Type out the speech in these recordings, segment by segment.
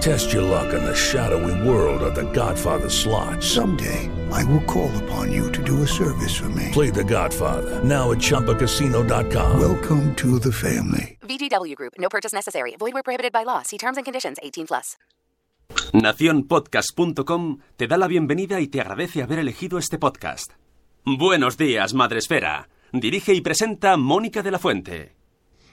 Test your luck in the shadowy world of The Godfather slot. Someday, I will call upon you to do a service for me. Play The Godfather now at ChumbaCasino.com. Welcome to the family. VGW Group. No purchase necessary. Void where prohibited by law. See terms and conditions. 18 plus. Naciónpodcast.com te da la bienvenida y te agradece haber elegido este podcast. Buenos días, Madre Esfera. Dirige y presenta Mónica de la Fuente.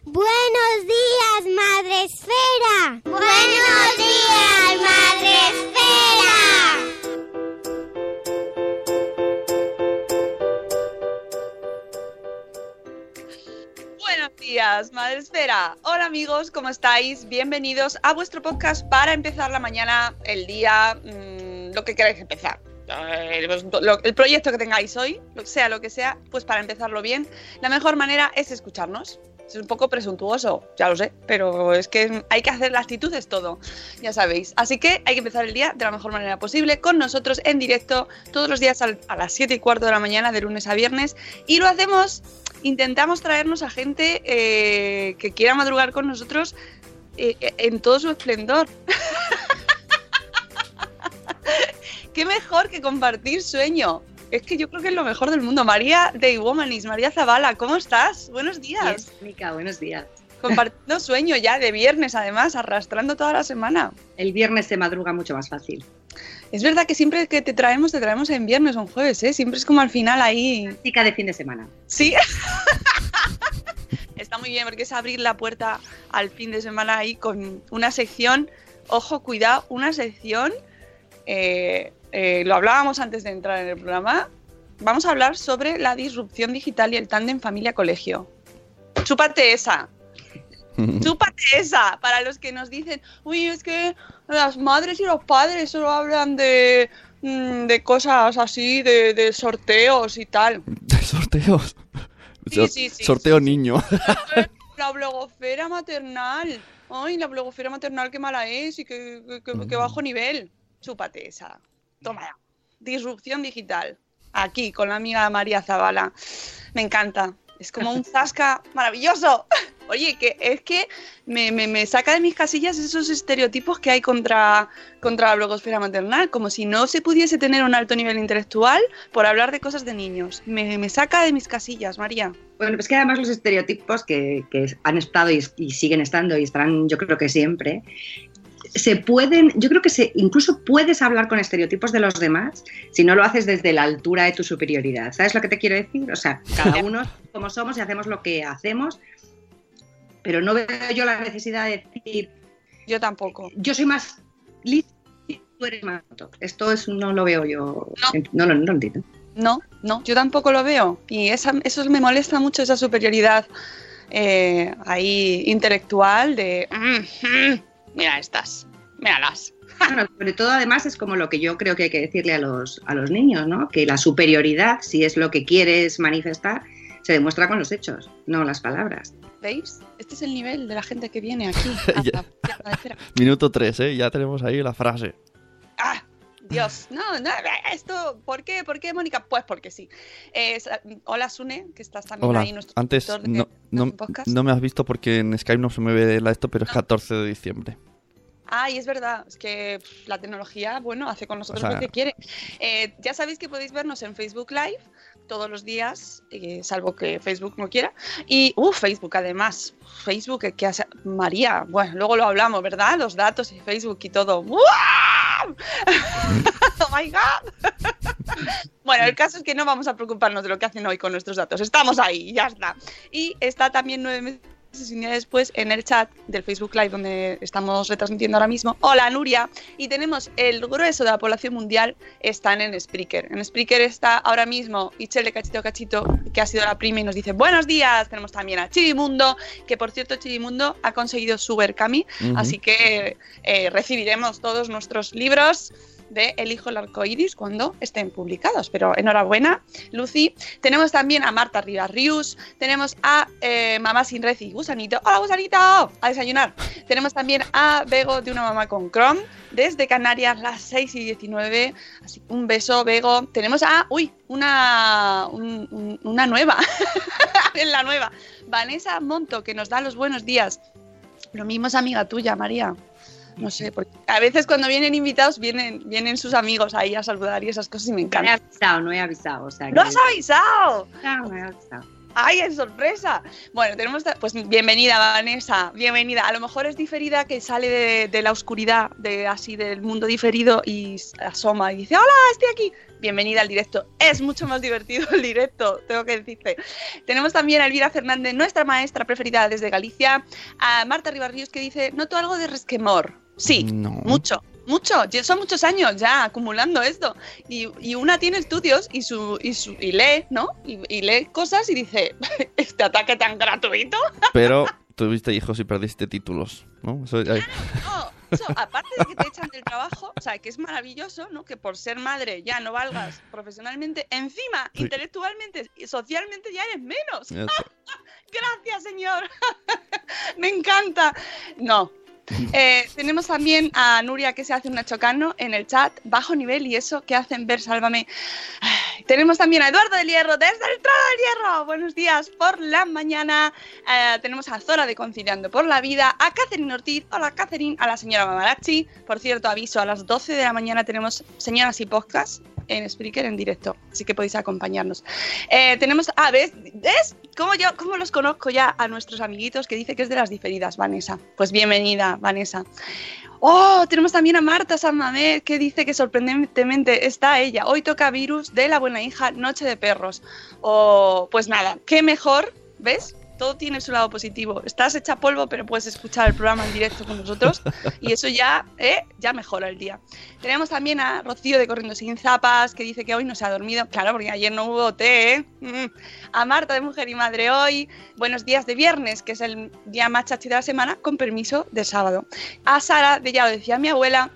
Buenos días, Madre Esfera. Buenos días, Madre Esfera. Buenos días, Madre Esfera. Hola amigos, ¿cómo estáis? Bienvenidos a vuestro podcast para empezar la mañana, el día, mmm, lo que queráis empezar. Eh, el proyecto que tengáis hoy, sea lo que sea, pues para empezarlo bien, la mejor manera es escucharnos. Es un poco presuntuoso, ya lo sé, pero es que hay que hacer la actitud es todo, ya sabéis. Así que hay que empezar el día de la mejor manera posible con nosotros en directo todos los días a las 7 y cuarto de la mañana, de lunes a viernes. Y lo hacemos, intentamos traernos a gente eh, que quiera madrugar con nosotros eh, en todo su esplendor. ¿Qué mejor que compartir sueño? Es que yo creo que es lo mejor del mundo. María de Womanis, María Zavala, ¿cómo estás? Buenos días. Yes, Mica, buenos días. Compartiendo sueño ya de viernes, además, arrastrando toda la semana. El viernes se madruga mucho más fácil. Es verdad que siempre que te traemos, te traemos en viernes o en jueves, ¿eh? Siempre es como al final ahí. Chica de fin de semana. Sí. Está muy bien, porque es abrir la puerta al fin de semana ahí con una sección. Ojo, cuidado, una sección. Eh, eh, lo hablábamos antes de entrar en el programa, vamos a hablar sobre la disrupción digital y el tándem familia-colegio. Chúpate esa. Chúpate esa. Para los que nos dicen, uy, es que las madres y los padres solo hablan de, mm, de cosas así, de, de, sorteos y tal. ¿De sorteos? Sí, sí, sí, Sorteo niño. La blogosfera maternal. Ay, la blogosfera maternal qué mala es y qué, qué, qué bajo nivel. Chúpate esa. Toma, disrupción digital. Aquí, con la amiga María Zavala. Me encanta. Es como un zasca maravilloso. Oye, que es que me, me, me, saca de mis casillas esos estereotipos que hay contra, contra la blogosfera maternal, como si no se pudiese tener un alto nivel intelectual por hablar de cosas de niños. Me, me saca de mis casillas, María. Bueno, es que además los estereotipos que, que han estado y, y, siguen estando y estarán yo creo que siempre, se pueden, yo creo que se, incluso puedes hablar con estereotipos de los demás si no lo haces desde la altura de tu superioridad. ¿Sabes lo que te quiero decir? O sea, cada uno como somos y hacemos lo que hacemos, pero no veo yo la necesidad de decir. Yo tampoco. Yo soy más lista y tú eres más. Esto es, no lo veo yo. No, no, no, no lo entiendo. No, no, yo tampoco lo veo. Y esa, eso me molesta mucho, esa superioridad eh, ahí intelectual de. Mm, mm, mira estas, míralas. Bueno, sobre todo además es como lo que yo creo que hay que decirle a los, a los niños, ¿no? Que la superioridad, si es lo que quieres manifestar, se demuestra con los hechos, no las palabras. ¿Veis? Este es el nivel de la gente que viene aquí. Minuto 3, ¿eh? Ya tenemos ahí la frase. ¡Ah! Dios, no, no, esto, ¿por qué? ¿Por qué, Mónica? Pues porque sí. Eh, hola, Sune, que estás también hola. ahí. Nuestro Antes, de, no, no, no, me has visto porque en Skype no se me ve la esto, pero es 14 de diciembre. Ah, y es verdad, es que pff, la tecnología, bueno, hace con nosotros o sea, lo que quiere. Eh, ya sabéis que podéis vernos en Facebook Live todos los días, eh, salvo que Facebook no quiera. Y, uh, Facebook además, Facebook, que hace María, bueno, luego lo hablamos, ¿verdad? Los datos y Facebook y todo. ¡Wow! ¡Oh, my God! bueno, el caso es que no vamos a preocuparnos de lo que hacen hoy con nuestros datos. Estamos ahí, ya está. Y está también nueve antes y un día después en el chat del Facebook Live donde estamos retransmitiendo ahora mismo. Hola Nuria. Y tenemos el grueso de la población mundial están en Spreaker. En Spreaker está ahora mismo Ichel de Cachito Cachito, que ha sido la prima y nos dice buenos días. Tenemos también a Chivimundo, que por cierto Chivimundo ha conseguido su Berkami, así que eh, recibiremos todos nuestros libros de El Hijo Arcoiris cuando estén publicados. Pero enhorabuena, Lucy. Tenemos también a Marta Rivas Rius, tenemos a eh, Mamá Sin Red y Gusanito. ¡Hola, Gusanito! A desayunar. Tenemos también a Bego de una mamá con Chrome, desde Canarias, las 6 y 19. Así que un beso, Bego. Tenemos a, uy, una, un- un- una nueva, en la nueva, Vanessa Monto, que nos da los buenos días. Lo mismo es amiga tuya, María. No sé, porque a veces cuando vienen invitados vienen, vienen sus amigos ahí a saludar y esas cosas y me No he encanta. avisado, no he avisado. O sea, ¡No has avisado! No, no he avisado. ¡Ay, es sorpresa! Bueno, tenemos. Pues bienvenida, Vanessa. Bienvenida. A lo mejor es diferida que sale de, de la oscuridad, de así del mundo diferido y asoma y dice: ¡Hola, estoy aquí! Bienvenida al directo. Es mucho más divertido el directo, tengo que decirte. Tenemos también a Elvira Fernández, nuestra maestra preferida desde Galicia. A Marta Ribarríos que dice: Noto algo de resquemor. Sí, No. mucho, mucho. Son muchos años ya acumulando esto. Y, y una tiene estudios y, su, y, su, y lee, ¿no? Y, y lee cosas y dice, este ataque tan gratuito. Pero tuviste hijos y perdiste títulos, ¿no? Eso, ay. No, eso, aparte de que te echan del trabajo, o sea, que es maravilloso, ¿no? Que por ser madre ya no valgas profesionalmente, encima, Sí. intelectualmente y socialmente ya eres menos. Gracias, señor. Me encanta. No. Eh, tenemos también a Nuria que se hace una chocano en el chat, bajo nivel y eso que hacen ver Sálvame. Tenemos también a Eduardo del Hierro desde el trono del Hierro. Buenos días por la mañana. Eh, tenemos a Zora de Conciliando por la Vida, a Catherine Ortiz, hola Catherine, a la señora Mamarachi. Por cierto, aviso, a las 12 de la mañana tenemos Señoras y Podcast en Spreaker en directo, así que podéis acompañarnos. Eh, tenemos, ah, ¿ves? ¿Ves? ¿Cómo, yo, ¿Cómo los conozco ya a nuestros amiguitos que dice que es de las diferidas, Vanessa? Pues bienvenida, Vanessa. Oh, tenemos también a Marta San Mamé que dice que sorprendentemente está ella. Hoy toca virus de la buena hija Noche de Perros. Oh, pues nada, qué mejor, ¿ves? Todo tiene su lado positivo. Estás hecha polvo, pero puedes escuchar el programa en directo con nosotros y eso ya, ¿eh? ya mejora el día. Tenemos también a Rocío de Corriendo Sin Zapas, que dice que hoy no se ha dormido. Claro, porque ayer no hubo té, ¿eh? Mm. A Marta de Mujer y Madre hoy. Buenos días de viernes, que es el día más chachi de la semana, con permiso de sábado. A Sara, de ya lo decía mi abuela.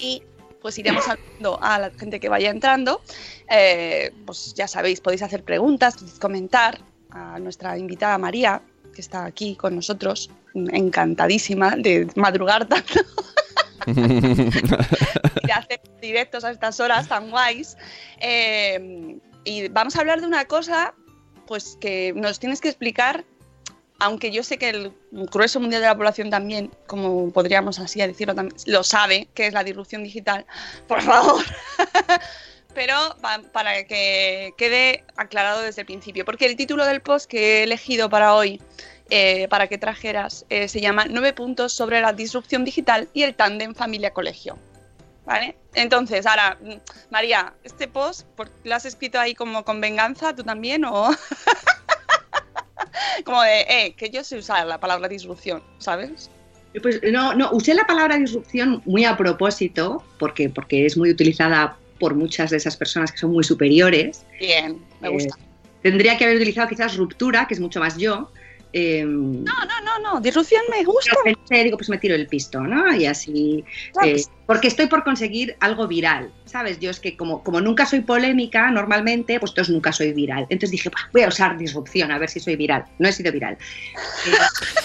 Y pues iremos saludando a la gente que vaya entrando. Eh, pues ya sabéis, podéis hacer preguntas, podéis comentar a nuestra invitada María, que está aquí con nosotros, encantadísima de madrugar tanto y de hacer directos a estas horas tan guays. Eh, y vamos a hablar de una cosa, pues que nos tienes que explicar, aunque yo sé que el grueso mundial de la población también, como podríamos así decirlo, también, lo sabe, que es la disrupción digital. Por favor. Pero pa- para que quede aclarado desde el principio, porque el título del post que he elegido para hoy, eh, para que trajeras, eh, se llama Nueve puntos sobre la disrupción digital y el tándem familia-colegio. ¿Vale? Entonces, ahora, mm, María, este post, ¿por- ¿lo has escrito ahí como con venganza tú también? ¿O como de, eh, que yo sé usar la palabra disrupción, ¿sabes? Pues no, no, usé la palabra disrupción muy a propósito, porque, porque es muy utilizada por muchas de esas personas que son muy superiores. Bien, me Eh, gusta. Tendría que haber utilizado quizás ruptura, que es mucho más yo. eh, No, no, no, no, disrupción me gusta. pero pensé, digo, pues me tiro el pisto, ¿no? Y así. Claro, eh, pues- porque estoy por conseguir algo viral, ¿sabes? Yo es que como, como nunca soy polémica normalmente, pues entonces nunca soy viral. Entonces dije, "Bah, voy a usar disrupción, a ver si soy viral. No he sido viral.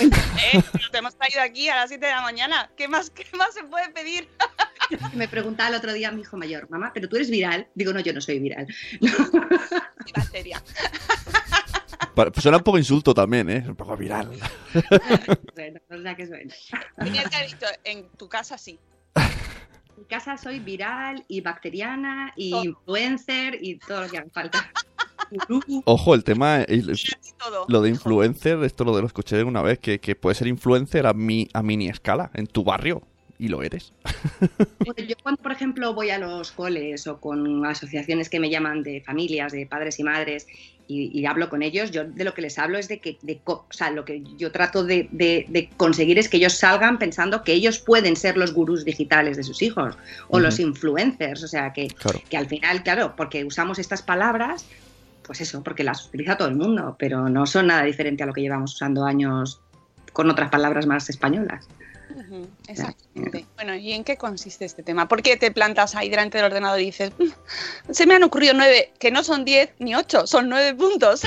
Eh, te hemos traído aquí a las 7 de la mañana. ¿Qué más, qué más se puede pedir? me preguntaba el otro día mi hijo mayor, mamá, ¿pero tú eres viral? Digo, no, yo no soy viral. Pues suena un poco insulto también, ¿eh? Un poco viral. Bueno, o sea que haber dicho, en tu casa sí. En mi casa soy viral y bacteriana y Todo. influencer y todo lo que haga falta. Ojo, el tema, el- lo de influencer, esto lo de lo escuché una vez, que, que puede ser influencer a, mi, a mini escala, en tu barrio. Y lo eres. Yo cuando, por ejemplo, voy a los coles o con asociaciones que me llaman de familias, de padres y madres, y, y hablo con ellos, yo de lo que les hablo es de que, de o sea, lo que yo trato de, de- de conseguir es que ellos salgan pensando que ellos pueden ser los gurús digitales de sus hijos o los influencers, o sea, que, Claro. que al final, claro, porque usamos estas palabras, pues eso, porque las utiliza todo el mundo, pero no son nada diferente a lo que llevamos usando años con otras palabras más españolas. Ujú, Exactamente. Bueno, ¿y en qué consiste este tema? ¿Por qué te plantas ahí delante del ordenador y dices, "Mm, se me han ocurrido nueve, que no son diez ni ocho, son nueve puntos?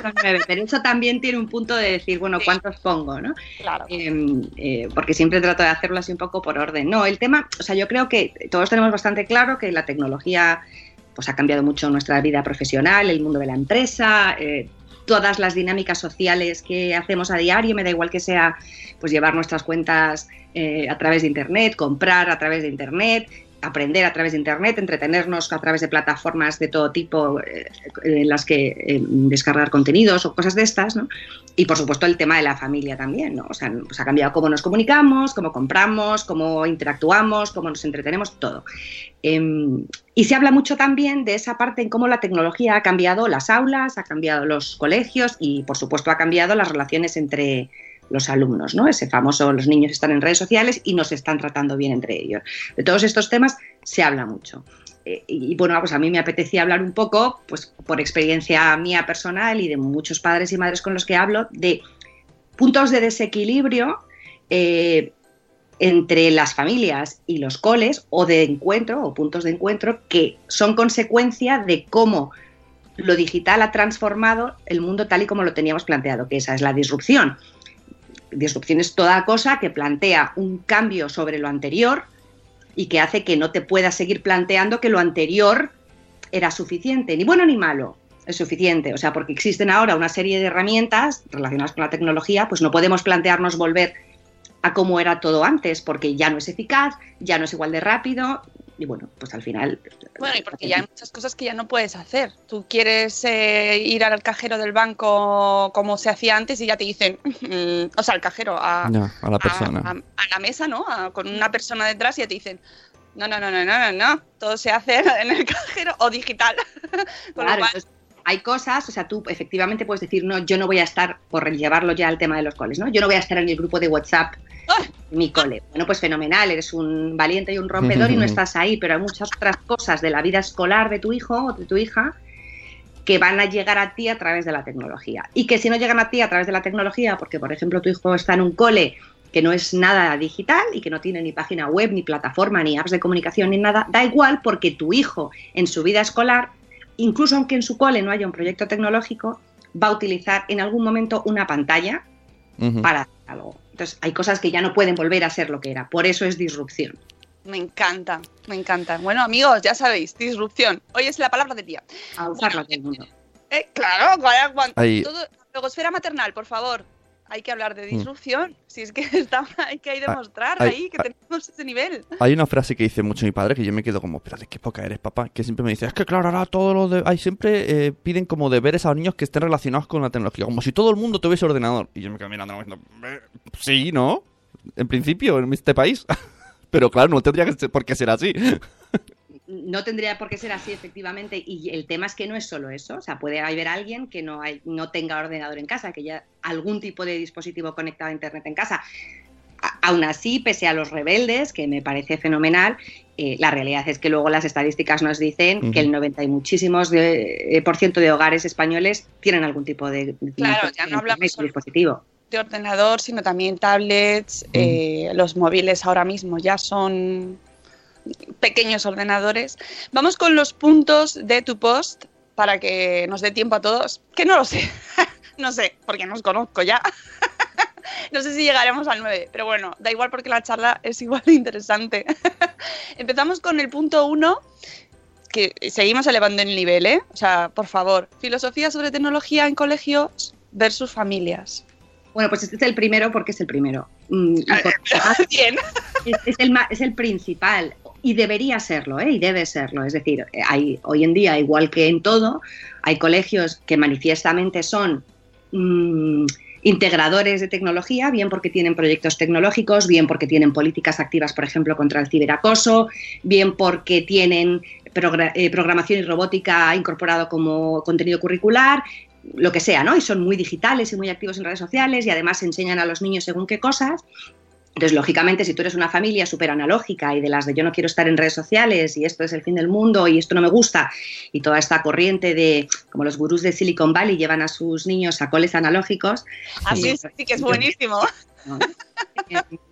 Son nueve, pero eso también tiene un punto de decir, bueno. ¿cuántos pongo? ¿no? Claro. Eh, eh, porque siempre trato de hacerlo así un poco por orden. No, el tema, o sea, yo creo que todos tenemos bastante claro que la tecnología pues ha cambiado mucho nuestra vida profesional, el mundo de la empresa, eh, todas las dinámicas sociales que hacemos a diario, me da igual que sea pues llevar nuestras cuentas eh, a través de internet, comprar a través de internet, aprender a través de internet, entretenernos a través de plataformas de todo tipo eh, en las que eh, descargar contenidos o cosas de estas, ¿no? Y por supuesto el tema de la familia también, ¿no? O sea, ha cambiado cómo nos comunicamos, cómo compramos, cómo interactuamos, cómo nos entretenemos, todo. Em, y se habla mucho también de esa parte en cómo la tecnología ha cambiado las aulas, ha cambiado los colegios y por supuesto ha cambiado las relaciones entre los alumnos, ¿no? Ese famoso, los niños están en redes sociales y no se están tratando bien entre ellos. De todos estos temas se habla mucho. Eh, y bueno, pues a mí me apetecía hablar un poco, pues por experiencia mía personal y de muchos padres y madres con los que hablo, de puntos de desequilibrio eh, entre las familias y los coles o de encuentro o puntos de encuentro que son consecuencia de cómo lo digital ha transformado el mundo tal y como lo teníamos planteado, que esa es la disrupción. Disrupción es toda cosa que plantea un cambio sobre lo anterior y que hace que no te puedas seguir planteando que lo anterior era suficiente, ni bueno ni malo, es suficiente. O sea, porque existen ahora una serie de herramientas relacionadas con la tecnología, pues no podemos plantearnos volver a cómo era todo antes, porque ya no es eficaz, ya no es igual de rápido, y bueno, pues al final... Bueno, y porque ya hay muchas cosas que ya no puedes hacer. Tú quieres eh, ir al cajero del banco como se hacía antes y ya te dicen, mm, o sea, al cajero, a, Ya, a la persona. a, a la mesa, ¿no? A- con una persona detrás y ya te dicen, no, no, no, no, no, no, no, todo se hace en el cajero o digital. Con lo cual- entonces, hay cosas, o sea, tú efectivamente puedes decir, no, yo no voy a estar, por llevarlo ya al tema de los coles, ¿no? Yo no voy a estar en el grupo de WhatsApp de mi cole. Bueno, pues fenomenal, eres un valiente y un rompedor y no estás ahí, pero hay muchas otras cosas de la vida escolar de tu hijo o de tu hija que van a llegar a ti a través de la tecnología. Y que si no llegan a ti a través de la tecnología, porque por ejemplo tu hijo está en un cole que no es nada digital y que no tiene ni página web, ni plataforma, ni apps de comunicación, ni nada, da igual porque tu hijo en su vida escolar, incluso aunque en su cole no haya un proyecto tecnológico, va a utilizar en algún momento una pantalla para hacer algo. Entonces hay cosas que ya no pueden volver a ser lo que era. Por eso es disrupción. Me encanta, me encanta. Bueno, amigos, ya sabéis, disrupción. Hoy es la palabra del día. A usarlo todo el mundo. Eh, claro, todo, logosfera maternal, por favor. Hay que hablar de Mm. disrupción. Si es que está, hay que ahí demostrar ay, ahí que ay. tenemos ese nivel. Hay una frase que dice mucho mi padre que yo me quedo como, espérate, qué poca eres, papá. Que siempre me dice, es que claro, ahora todos los de... Hay siempre eh, piden como deberes a los niños que estén relacionados con la tecnología. Como si todo el mundo tuviese ordenador. Y yo me quedo mirando diciendo, "Eh, sí, ¿no? En principio, en este país. Pero claro, no tendría que ser- por qué ser así. No tendría por qué ser así, efectivamente. Y el tema es que no es solo eso. O sea, puede haber alguien que no, hay- no tenga ordenador en casa, que ya algún tipo de dispositivo conectado a Internet en casa. A- aún así, pese a los rebeldes, que me parece fenomenal, eh, la realidad es que luego las estadísticas nos dicen que el 90 y muchísimos de, eh, por ciento de hogares españoles tienen algún tipo de, de Claro, ya no hablamos solo- dispositivo. De ordenador, sino también tablets. eh, los móviles ahora mismo ya son pequeños ordenadores. Vamos con los puntos de tu post para que nos dé tiempo a todos. Que no lo sé. no sé, porque no os conozco ya. no sé si llegaremos al 9, pero bueno, da igual porque la charla es igual de interesante. Empezamos con el punto 1 que seguimos elevando el nivel, ¿eh? O sea, por favor, filosofía sobre tecnología en colegios versus familias. Bueno, pues este es el primero porque es el primero. Mm, Bien. es, es el, es el principal y debería serlo, ¿eh? y debe serlo. Es decir, hay, hoy en día, igual que en todo, hay colegios que manifiestamente son mm, integradores de tecnología, bien porque tienen proyectos tecnológicos, bien porque tienen políticas activas, por ejemplo, contra el ciberacoso, bien porque tienen eh, programación y robótica incorporado como contenido curricular, lo que sea, ¿no? Y son muy digitales y muy activos en redes sociales y además enseñan a los niños según qué cosas. Entonces, lógicamente, si tú eres una familia súper analógica y de las de yo no quiero estar en redes sociales y esto es el fin del mundo y esto no me gusta y toda esta corriente de, como los gurús de Silicon Valley llevan a sus niños a coles analógicos. Así ah, sí, que es buenísimo.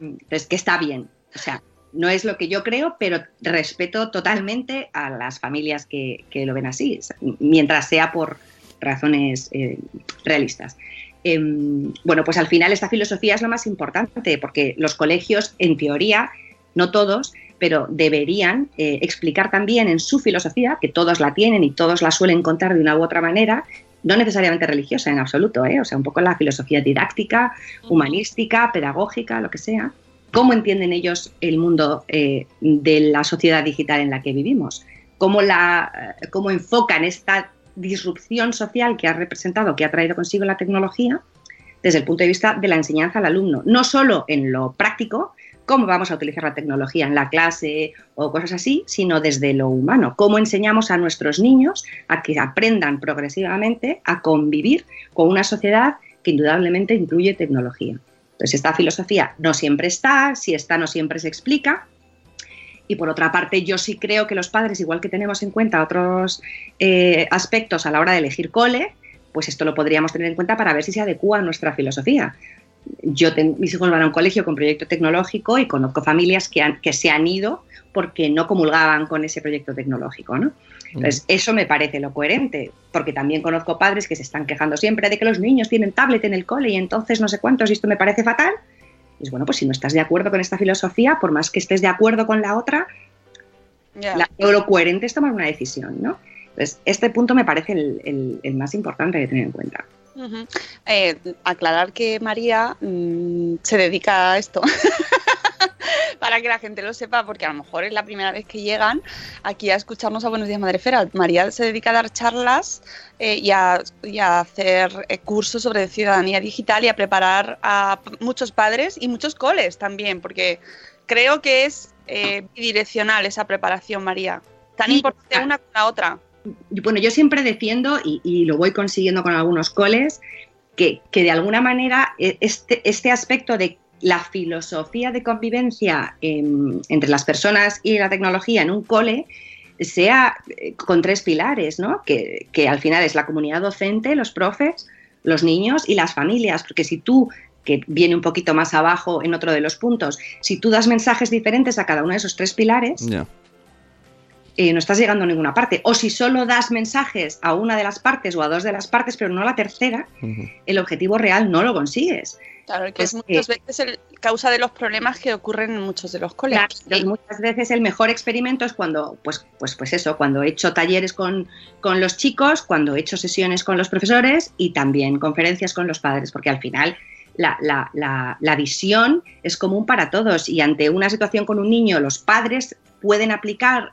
Entonces, que está bien. O sea, no es lo que yo creo, pero respeto totalmente a las familias que, lo ven así, mientras sea por razones eh, realistas. Em, bueno, pues al final esta filosofía es lo más importante, porque los colegios, en teoría, no todos, pero deberían eh, explicar también en su filosofía, que todos la tienen y todos la suelen contar de una u otra manera, no necesariamente religiosa en absoluto, ¿eh? o sea, un poco la filosofía didáctica, humanística, pedagógica, lo que sea, cómo entienden ellos el mundo eh, de la sociedad digital en la que vivimos, cómo, la, cómo enfocan esta disrupción social que ha representado, que ha traído consigo la tecnología, desde el punto de vista de la enseñanza al alumno, no solo en lo práctico, cómo vamos a utilizar la tecnología en la clase o cosas así, sino desde lo humano, cómo enseñamos a nuestros niños a que aprendan progresivamente a convivir con una sociedad que indudablemente incluye tecnología. Entonces, esta filosofía no siempre está, si está no siempre se explica, y por otra parte, yo sí creo que los padres, igual que tenemos en cuenta otros eh, aspectos a la hora de elegir cole, pues esto lo podríamos tener en cuenta para ver si se adecua a nuestra filosofía. Yo mis hijos van a un colegio con proyecto tecnológico y conozco familias que, han, que se han ido porque no comulgaban con ese proyecto tecnológico, ¿no? Entonces, eso me parece lo coherente, porque también conozco padres que se están quejando siempre de que los niños tienen tablet en el cole y entonces no sé cuántos, y esto me parece fatal, es bueno, pues si no estás de acuerdo con esta filosofía, por más que estés de acuerdo con la otra, lo coherente es tomar una decisión, ¿no? Entonces, este punto me parece el, más importante de tener en cuenta. Eh, aclarar que María mm, se dedica a esto. para que la gente lo sepa, porque a lo mejor es la primera vez que llegan aquí a escucharnos a Buenos Días Madrefera. María se dedica a dar charlas eh, y, a, hacer eh, cursos sobre ciudadanía digital y a preparar a muchos padres y muchos coles también, porque creo que es eh, bidireccional esa preparación, María. Tan importante una como la otra. Bueno, yo siempre defiendo, y, lo voy consiguiendo con algunos coles, que, que de alguna manera este, este aspecto de la filosofía de convivencia entre las personas y la tecnología en un cole sea eh, con tres pilares, ¿no? Que, al final es la comunidad docente, los profes, los niños y las familias, porque si tú que viene un poquito más abajo en otro de los puntos, si tú das mensajes diferentes a cada uno de esos tres pilares, eh, no estás llegando a ninguna parte. O si solo das mensajes a una de las partes o a dos de las partes, pero no a la tercera, el objetivo real no lo consigues. Claro, que es muchas veces el causa de los problemas que ocurren en muchos de los colegios. muchas veces el mejor experimento es cuando, pues, pues, pues eso, cuando he hecho talleres con, con los chicos, cuando he hecho sesiones con los profesores y también conferencias con los padres, porque al final la, la, la, la, visión es común para todos y ante una situación con un niño los padres pueden aplicar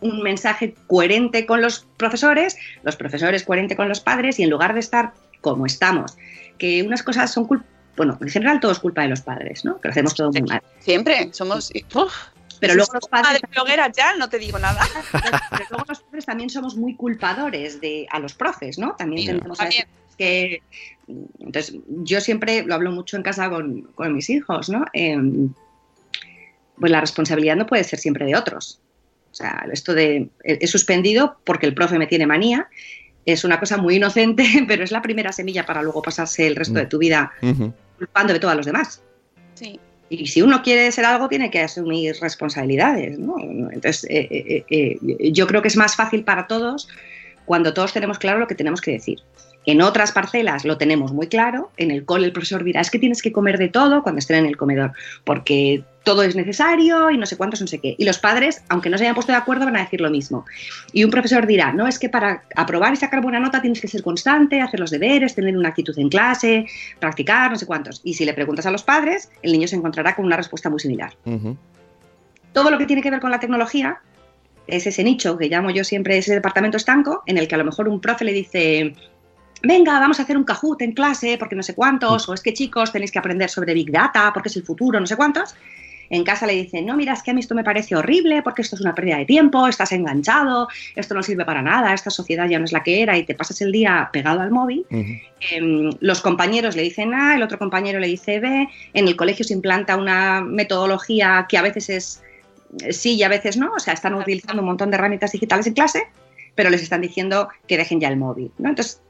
un mensaje coherente con los profesores, los profesores coherente con los padres y en lugar de estar como estamos, que unas cosas son culpa bueno, en general todo es culpa de los padres, ¿no? Que lo hacemos todo muy mal. Siempre, somos... pero luego los padres... De ya, no te digo nada. Pero luego los padres también somos muy culpadores de, a los profes, ¿no? También tenemos que... Entonces, yo siempre lo hablo mucho en casa con, con mis hijos, ¿no? Em, pues la responsabilidad no puede ser siempre de otros. O sea, esto de he suspendido porque el profe me tiene manía es una cosa muy inocente, pero es la primera semilla para luego pasarse el resto de tu vida culpando de todos los demás. Sí. Y si uno quiere ser algo, tiene que asumir responsabilidades. ¿no? Entonces, eh, eh, eh, yo creo que es más fácil para todos cuando todos tenemos claro lo que tenemos que decir. En otras parcelas lo tenemos muy claro. En el cole el profesor dirá, es que tienes que comer de todo cuando estén en el comedor, porque todo es necesario y no sé cuántos, no sé qué. Y los padres, aunque no se hayan puesto de acuerdo, van a decir lo mismo. Y un profesor dirá, no, es que para aprobar y sacar buena nota tienes que ser constante, hacer los deberes, tener una actitud en clase, practicar, no sé cuántos. Y si le preguntas a los padres, el niño se encontrará con una respuesta muy similar. Todo lo que tiene que ver con la tecnología es ese nicho que llamo yo siempre ese departamento estanco, en el que a lo mejor un profe le dice, venga, vamos a hacer un Kahoot en clase porque no sé cuántos, o es que chicos tenéis que aprender sobre Big Data porque es el futuro, no sé cuántos. En casa le dicen, no, mira, es que a mí esto me parece horrible porque esto es una pérdida de tiempo, estás enganchado, esto no sirve para nada, esta sociedad ya no es la que era y te pasas el día pegado al móvil. Em, los compañeros le dicen A, el otro compañero le dice B, en el colegio se implanta una metodología que a veces es sí y a veces no, o sea, están utilizando un montón de herramientas digitales en clase, pero les están diciendo que dejen ya el móvil, ¿no? Entonces,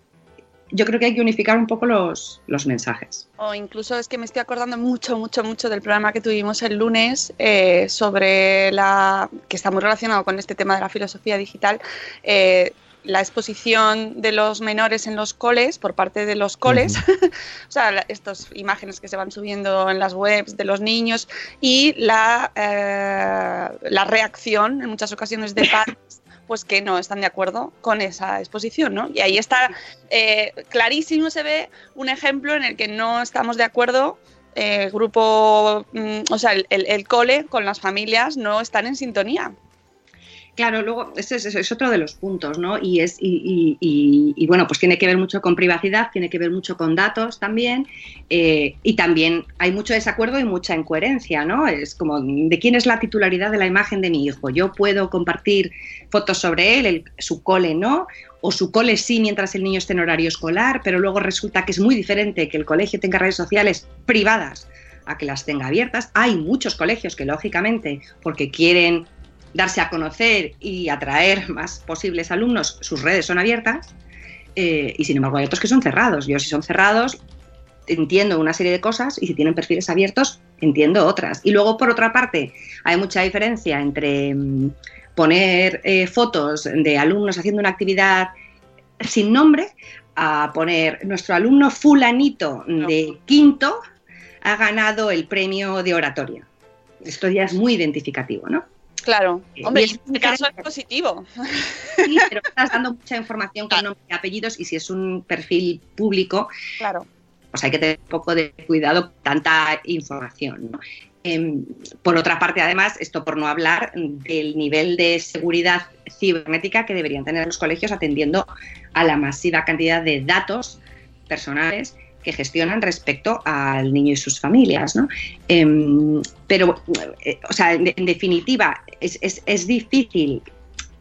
yo creo que hay que unificar un poco los, los, mensajes. O incluso es que me estoy acordando mucho, mucho, mucho del programa que tuvimos el lunes eh, sobre la. que está muy relacionado con este tema de la filosofía digital. Eh, la exposición de los menores en los coles por parte de los coles, o sea, estas imágenes que se van subiendo en las webs de los niños y la, eh, la reacción en muchas ocasiones de padres pues que no están de acuerdo con esa exposición, ¿no? Y ahí está eh, clarísimo, se ve un ejemplo en el que no estamos de acuerdo. Eh, grupo, mm, o sea, el, el cole con las familias no están en sintonía. Claro, luego ese es, otro de los puntos, ¿no? Y es y, y, y, bueno, pues tiene que ver mucho con privacidad, tiene que ver mucho con datos también, eh, y también hay mucho desacuerdo y mucha incoherencia, ¿no? Es como de quién es la titularidad de la imagen de mi hijo. Yo puedo compartir fotos sobre él, el, su cole no, o su cole sí mientras el niño esté en horario escolar, pero luego resulta que es muy diferente que el colegio tenga redes sociales privadas a que las tenga abiertas. Hay muchos colegios que lógicamente, porque quieren darse a conocer y atraer más posibles alumnos, sus redes son abiertas eh, y sin embargo hay otros que son cerrados. Yo si son cerrados entiendo una serie de cosas y si tienen perfiles abiertos entiendo otras. Y luego por otra parte hay mucha diferencia entre mm, poner eh, fotos de alumnos haciendo una actividad sin nombre a poner nuestro alumno fulanito de quinto ha ganado el premio de oratoria. Esto ya es muy identificativo, ¿no? Claro, hombre, en este caso es positivo. Sí, pero estás dando mucha información con nombres y apellidos y si es un perfil público, claro. pues hay que tener un poco de cuidado con tanta información. ¿no? Eh, por otra parte, además, esto por no hablar del nivel de seguridad cibernética que deberían tener los colegios atendiendo a la masiva cantidad de datos personales que gestionan respecto al niño y sus familias. ¿no? Eh, pero, eh, o sea, en, definitiva, es, es, es, difícil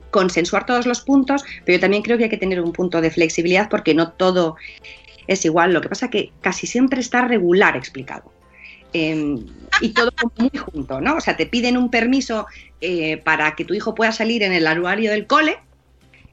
consensuar todos los puntos, pero yo también creo que hay que tener un punto de flexibilidad porque no todo es igual. Lo que pasa que casi siempre está regular explicado. Eh, y todo muy junto, ¿no? O sea, te piden un permiso eh, para que tu hijo pueda salir en el anuario del cole,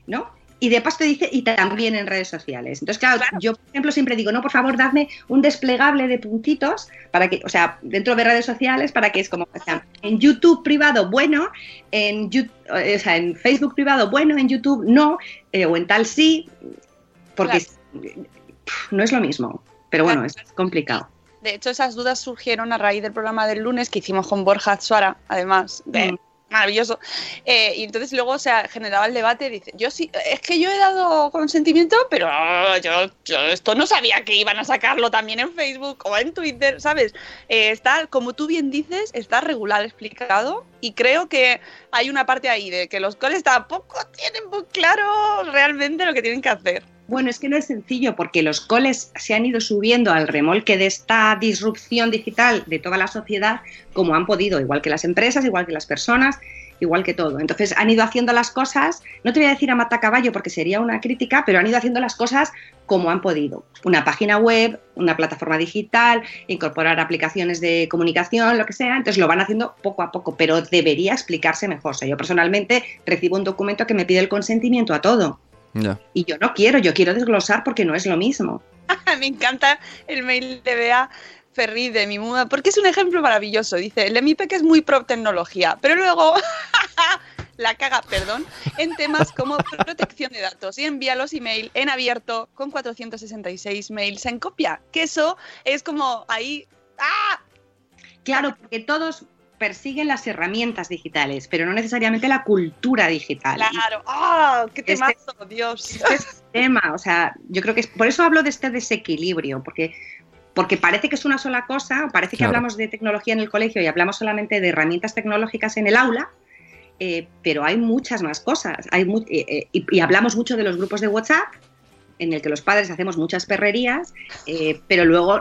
¿no? Y de paso te dice y también en redes sociales. Entonces, claro, claro, yo, por ejemplo, siempre digo, no, por favor, dadme un desplegable de puntitos para que, o sea, dentro de redes sociales, para que es como, o sea, en YouTube privado, bueno, en, o sea, en Facebook privado, bueno, en YouTube no, eh, o en tal sí, porque claro. no es lo mismo. Pero bueno, es complicado. De hecho, esas dudas surgieron a raíz del programa del lunes que hicimos con Borja Suara, además de... Mm maravilloso. Eh, y entonces luego se generaba el debate, dice, yo sí, es que yo he dado consentimiento, pero yo, yo, esto no sabía que iban a sacarlo también en Facebook o en Twitter, ¿sabes? Eh, está, como tú bien dices, está regular explicado y creo que hay una parte ahí de que los coles tampoco tienen muy claro realmente lo que tienen que hacer. Bueno, es que no es sencillo porque los coles se han ido subiendo al remolque de esta disrupción digital de toda la sociedad como han podido, igual que las empresas, igual que las personas, igual que todo. Entonces han ido haciendo las cosas, no te voy a decir a mata caballo porque sería una crítica, pero han ido haciendo las cosas como han podido. Una página web, una plataforma digital, incorporar aplicaciones de comunicación, lo que sea. Entonces lo van haciendo poco a poco, pero debería explicarse mejor. O sea, yo personalmente recibo un documento que me pide el consentimiento a todo. Y yo no quiero, yo quiero desglosar porque no es lo mismo. Me encanta el mail de Bea Ferri de mi muda, porque es un ejemplo maravilloso. Dice, el MIPEC es muy pro tecnología, pero luego la caga, perdón, en temas como protección de datos y envía los email en abierto con 466 mails en copia. Que eso es como ahí... ¡Ah! Claro, porque todos persiguen las herramientas digitales, pero no necesariamente la cultura digital. Claro, ¡oh, qué temazo, este, Dios! Este tema, o sea, yo creo que es, por eso hablo de este desequilibrio, porque porque parece que es una sola cosa, parece que claro. hablamos de tecnología en el colegio y hablamos solamente de herramientas tecnológicas en el aula, eh, pero hay muchas más cosas. Hay mu eh, eh, y, y, hablamos mucho de los grupos de WhatsApp, en el que los padres hacemos muchas perrerías, eh, pero luego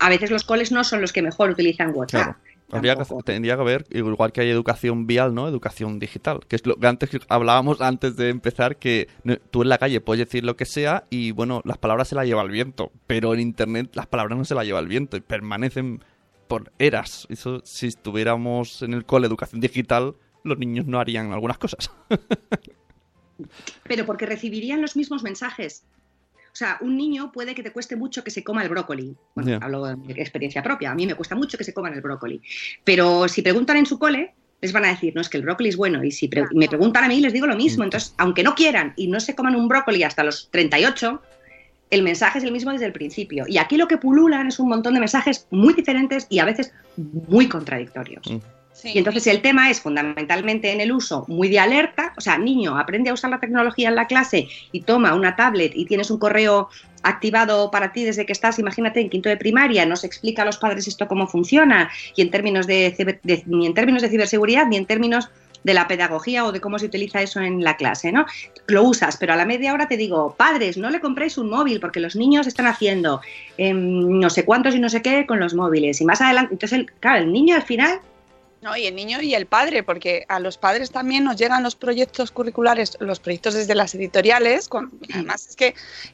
a veces los coles no son los que mejor utilizan WhatsApp. Claro. Habría que, tendría que haber, igual que hay educación vial, ¿no? Educación digital. Que es lo que antes hablábamos antes de empezar, que tú en la calle puedes decir lo que sea y, bueno, las palabras se las lleva el viento. Pero en Internet las palabras no se las lleva el viento y permanecen por eras. Eso, si estuviéramos en el cole educación digital, los niños no harían algunas cosas. Pero porque recibirían los mismos mensajes. O sea, un niño puede que te cueste mucho que se coma el brócoli. Bueno, hablo de experiencia propia. A mí me cuesta mucho que se coman el brócoli. Pero si preguntan en su cole, les van a decir, no, es que el brócoli es bueno. Y si pre- me preguntan a mí, les digo lo mismo. Entonces, aunque no quieran y no se coman un brócoli hasta los 38, el mensaje es el mismo desde el principio. Y aquí lo que pululan es un montón de mensajes muy diferentes y a veces muy contradictorios. Y entonces el tema es fundamentalmente en el uso muy de alerta, o sea, niño, aprende a usar la tecnología en la clase y toma una tablet y tienes un correo activado para ti desde que estás, imagínate, en quinto de primaria, nos explica a los padres esto cómo funciona, y en términos de- ni en términos de ciberseguridad, ni en términos de la pedagogía o de cómo se utiliza eso en la clase, ¿no? Lo usas, pero a la media hora te digo, padres, no le compréis un móvil porque los niños están haciendo em, no sé cuántos y no sé qué con los móviles. Y más adelante, entonces, el, claro, el niño al final No, y el niño y el padre, porque a los padres también nos llegan los proyectos curriculares, los proyectos desde las editoriales, con- además es que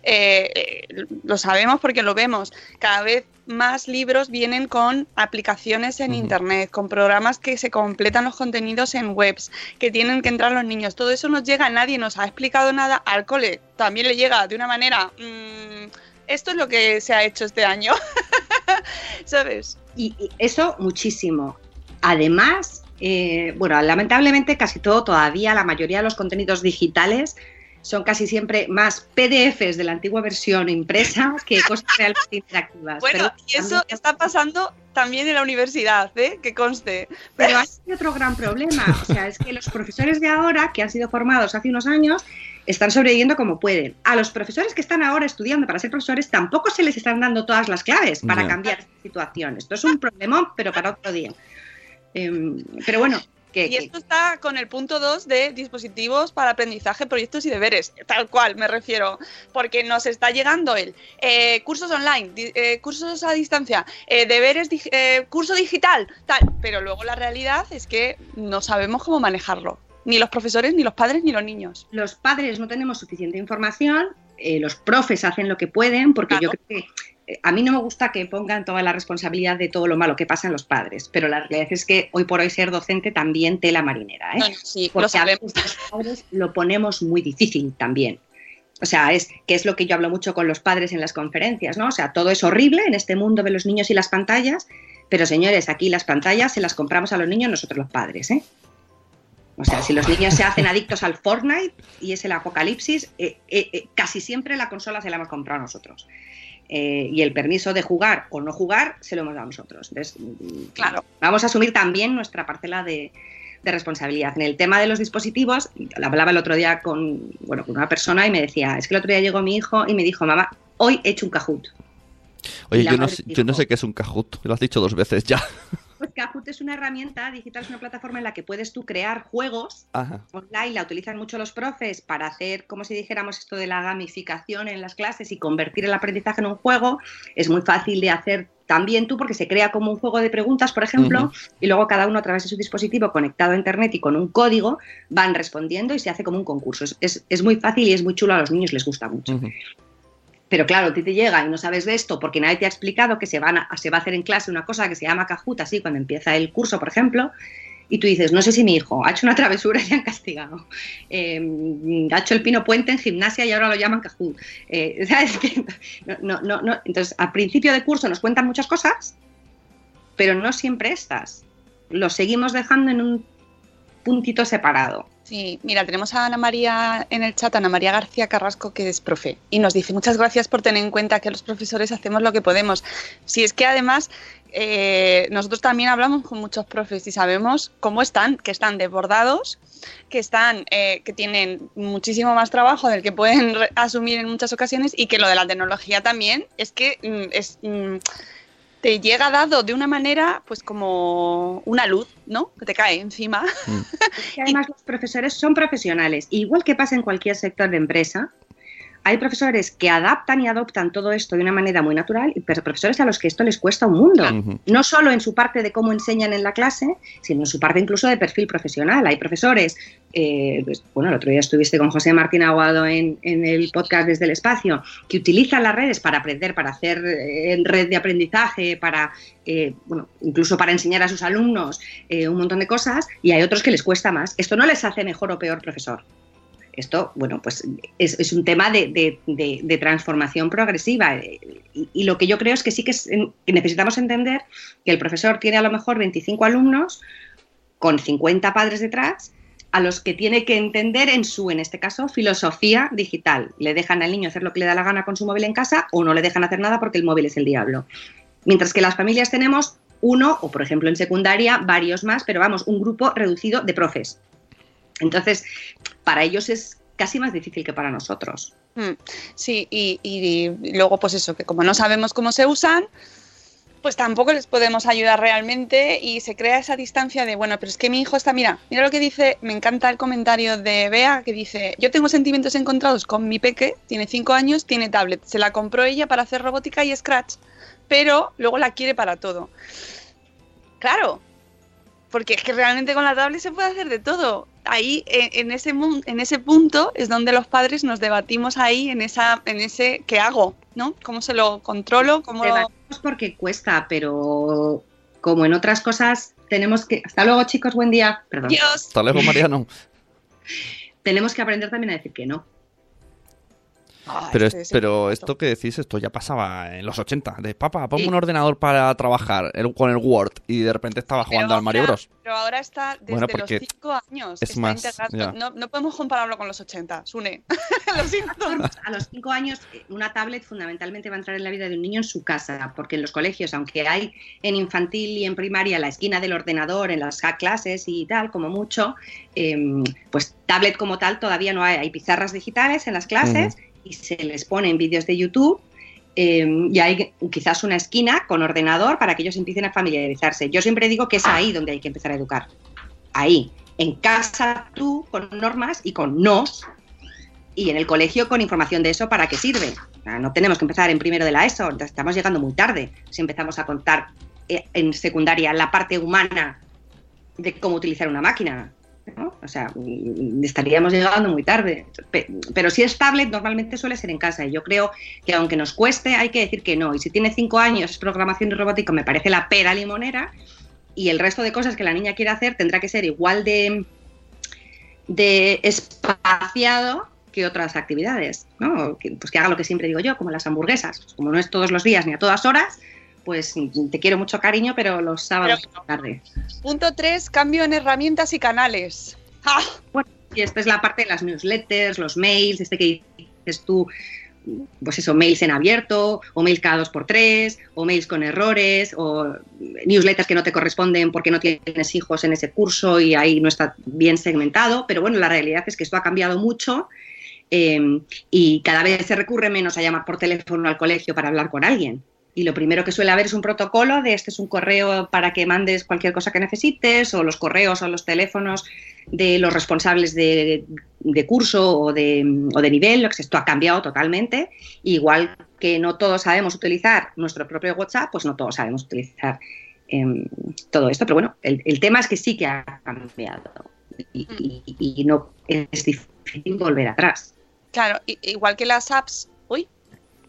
eh, eh, lo sabemos porque lo vemos, cada vez más libros vienen con aplicaciones en internet, con programas que se completan los contenidos en webs, que tienen que entrar los niños, todo eso nos llega, nadie nos ha explicado nada, al cole también le llega de una manera... mm, esto es lo que se ha hecho este año, ¿sabes? Y, y eso muchísimo. Además, eh, bueno, lamentablemente casi todo todavía, la mayoría de los contenidos digitales son casi siempre más PDFs de la antigua versión impresa que cosas realmente interactivas. Bueno, Pero y eso también- está pasando también en la universidad, ¿eh? Que conste. Pero hay otro gran problema. O sea, es que los profesores de ahora, que han sido formados hace unos años, están sobreviviendo como pueden. A los profesores que están ahora estudiando para ser profesores tampoco se les están dando todas las claves para cambiar esta situación. Esto es un problemón, pero para otro día. Em, pero bueno, que, Y que- esto está con el punto 2 de dispositivos para aprendizaje, proyectos y deberes, tal cual me refiero, porque nos está llegando el eh, cursos online, di- eh, cursos a distancia, eh, deberes, eh, curso digital, tal, pero luego la realidad es que no sabemos cómo manejarlo, ni los profesores, ni los padres, ni los niños. los padres no tenemos suficiente información, eh, los profes hacen lo que pueden, porque yo creo que a mí no me gusta que pongan toda la responsabilidad de todo lo malo que pasa en los padres, pero la realidad es que hoy por hoy ser docente también tela marinera, ¿eh? Sí, lo porque a sabemos. veces los padres lo ponemos muy difícil también. O sea, es que es lo que yo hablo mucho con los padres en las conferencias, ¿no? O sea, todo es horrible en este mundo de los niños y las pantallas, pero señores, aquí las pantallas se las compramos a los niños nosotros los padres, ¿eh? O sea, si los niños se hacen adictos al Fortnite y es el apocalipsis, eh, eh, eh, casi siempre la consola se la hemos comprado nosotros. Eh, y el permiso de jugar o no jugar se lo hemos dado nosotros. Entonces, mm, Claro. vamos a asumir también nuestra parcela de, de responsabilidad. En el tema de los dispositivos, hablaba el otro día con, bueno, con una persona y me decía, es que el otro día llegó mi hijo y me dijo, mamá, hoy he hecho un Kahoot. Oye, yo no, sé, yo no dijo- sé qué es un Kahoot, lo has dicho dos veces ya. Pues Kahoot es una herramienta digital, es una plataforma en la que puedes tú crear juegos Ajá. online, la utilizan mucho los profes para hacer, como si dijéramos esto de la gamificación en las clases y convertir el aprendizaje en un juego. Es muy fácil de hacer también tú porque se crea como un juego de preguntas, por ejemplo, y luego cada uno a través de su dispositivo conectado a internet y con un código van respondiendo y se hace como un concurso. Es, es- muy fácil y es muy chulo, a los niños les gusta mucho. Pero claro, a ti te llega y no sabes de esto porque nadie te ha explicado que se, van a- va a hacer en clase una cosa que se llama Kahoot, así cuando empieza el curso, por ejemplo, y tú dices, no sé si mi hijo ha hecho una travesura y le han castigado, Eh, ha hecho el pino puente en gimnasia y ahora lo llaman Kahoot. Eh, no, no, no. Entonces, al principio de curso nos cuentan muchas cosas, pero no siempre estas. Lo seguimos dejando en un puntito separado. Sí, mira, tenemos a Ana María en el chat, Ana María García Carrasco, que es profe, y nos dice muchas gracias por tener en cuenta que los profesores hacemos lo que podemos. Si es que además eh, nosotros también hablamos con muchos profes y sabemos cómo están, que están desbordados, que están, eh, que tienen muchísimo más trabajo del que pueden asumir en muchas ocasiones y que lo de la tecnología también es que mm, es mm, te llega dado de una manera, pues como una luz, ¿no? Que te cae encima. Es que además los profesores son profesionales. Igual que pasa en cualquier sector de empresa, hay profesores que adaptan y adoptan todo esto de una manera muy natural, pero profesores a los que esto les cuesta un mundo. No solo en su parte de cómo enseñan en la clase, sino en su parte incluso de perfil profesional. Hay profesores, eh, pues, bueno, el otro día estuviste con José Martín Aguado en, el podcast Desde el Espacio, que utilizan las redes para aprender, para hacer eh, red de aprendizaje, para, eh, bueno, incluso para enseñar a sus alumnos un montón de cosas, y hay otros que les cuesta más. Esto no les hace mejor o peor profesor. Esto, bueno, pues es, un tema de, transformación progresiva. Y, lo que yo creo es que sí que, necesitamos entender que el profesor tiene a lo mejor 25 alumnos con 50 padres detrás a los que tiene que entender en su, en este caso, filosofía digital. Le dejan al niño hacer lo que le da la gana con su móvil en casa o no le dejan hacer nada porque el móvil es el diablo. Mientras que las familias tenemos uno, o por ejemplo en secundaria, varios más, pero vamos, un grupo reducido de profes. Entonces, para ellos es casi más difícil que para nosotros. Mm, sí, y, luego pues eso, que como no sabemos cómo se usan, pues tampoco les podemos ayudar realmente y se crea esa distancia de, bueno, pero es que mi hijo está, mira, mira lo que dice, me encanta el comentario de Bea que dice, yo tengo sentimientos encontrados con mi peque, tiene cinco años, tiene tablet, se la compró ella para hacer robótica y Scratch, pero luego la quiere para todo. Claro, porque es que realmente con la tablet se puede hacer de todo. Ahí, en, ese, en ese punto, es donde los padres nos debatimos ahí en, esa, en ese ¿qué hago? ¿no? ¿Cómo se lo controlo? ¿Cómo Debatimos porque cuesta, pero como en otras cosas, tenemos que... Hasta luego, chicos, buen día. Perdón. Dios. Hasta luego, Mariano. tenemos que aprender también a decir que no pero, pero esto que decís, esto ya pasaba en los 80. De papá, pongo un ordenador para trabajar con el Word y de repente estaba jugando al Mario Bros. Pero ahora está desde los 5 años. Es más, no, no, podemos compararlo con los 80, Sune. a los 5 años, una tablet fundamentalmente va a entrar en la vida de un niño en su casa, porque en los colegios, aunque hay en infantil y en primaria la esquina del ordenador, en las clases y tal, como mucho, em, pues tablet como tal todavía no hay. Hay pizarras digitales en las clases y se les ponen vídeos de YouTube eh, y hay quizás una esquina con ordenador para que ellos empiecen a familiarizarse. Yo siempre digo que es ahí donde hay que empezar a educar. Ahí. En casa tú con normas y con nos y en el colegio con información de eso para qué sirve. No tenemos que empezar en primero de la ESO, estamos llegando muy tarde. Si empezamos a contar eh, en secundaria la parte humana de cómo utilizar una máquina, o sea, mm, estaríamos llegando muy tarde. Pero si es tablet, normalmente suele ser en casa. Y yo creo que aunque nos cueste, hay que decir que no. Y si tiene cinco años, programación y robótica, me parece la pera limonera. Y el resto de cosas que la niña quiere hacer tendrá que ser igual de, de espaciado que otras actividades. ¿no? pues que haga lo que siempre digo yo, como las hamburguesas. como no es todos los días ni a todas horas, pues te quiero mucho cariño, pero los sábados por tarde. Punto 3, cambio en herramientas y canales. ¡Ah! Bueno, y esta es la parte de las newsletters, los mails, este que dices tú, pues eso, mails en abierto, o mails cada dos por tres, o mails con errores, o newsletters que no te corresponden porque no tienes hijos en ese curso y ahí no está bien segmentado. Pero bueno, la realidad es que esto ha cambiado mucho. Eh, y cada vez se recurre menos a llamar por teléfono al colegio para hablar con alguien y lo primero que suele haber es un protocolo de este es un correo para que mandes cualquier cosa que necesites o los correos o los teléfonos de los responsables de, curso o de, o de nivel, esto ha cambiado totalmente. Igual que no todos sabemos utilizar nuestro propio WhatsApp, pues no todos sabemos utilizar em, todo esto. Pero bueno, el, tema es que sí que ha cambiado y, y no es difícil volver atrás. Claro, igual que las apps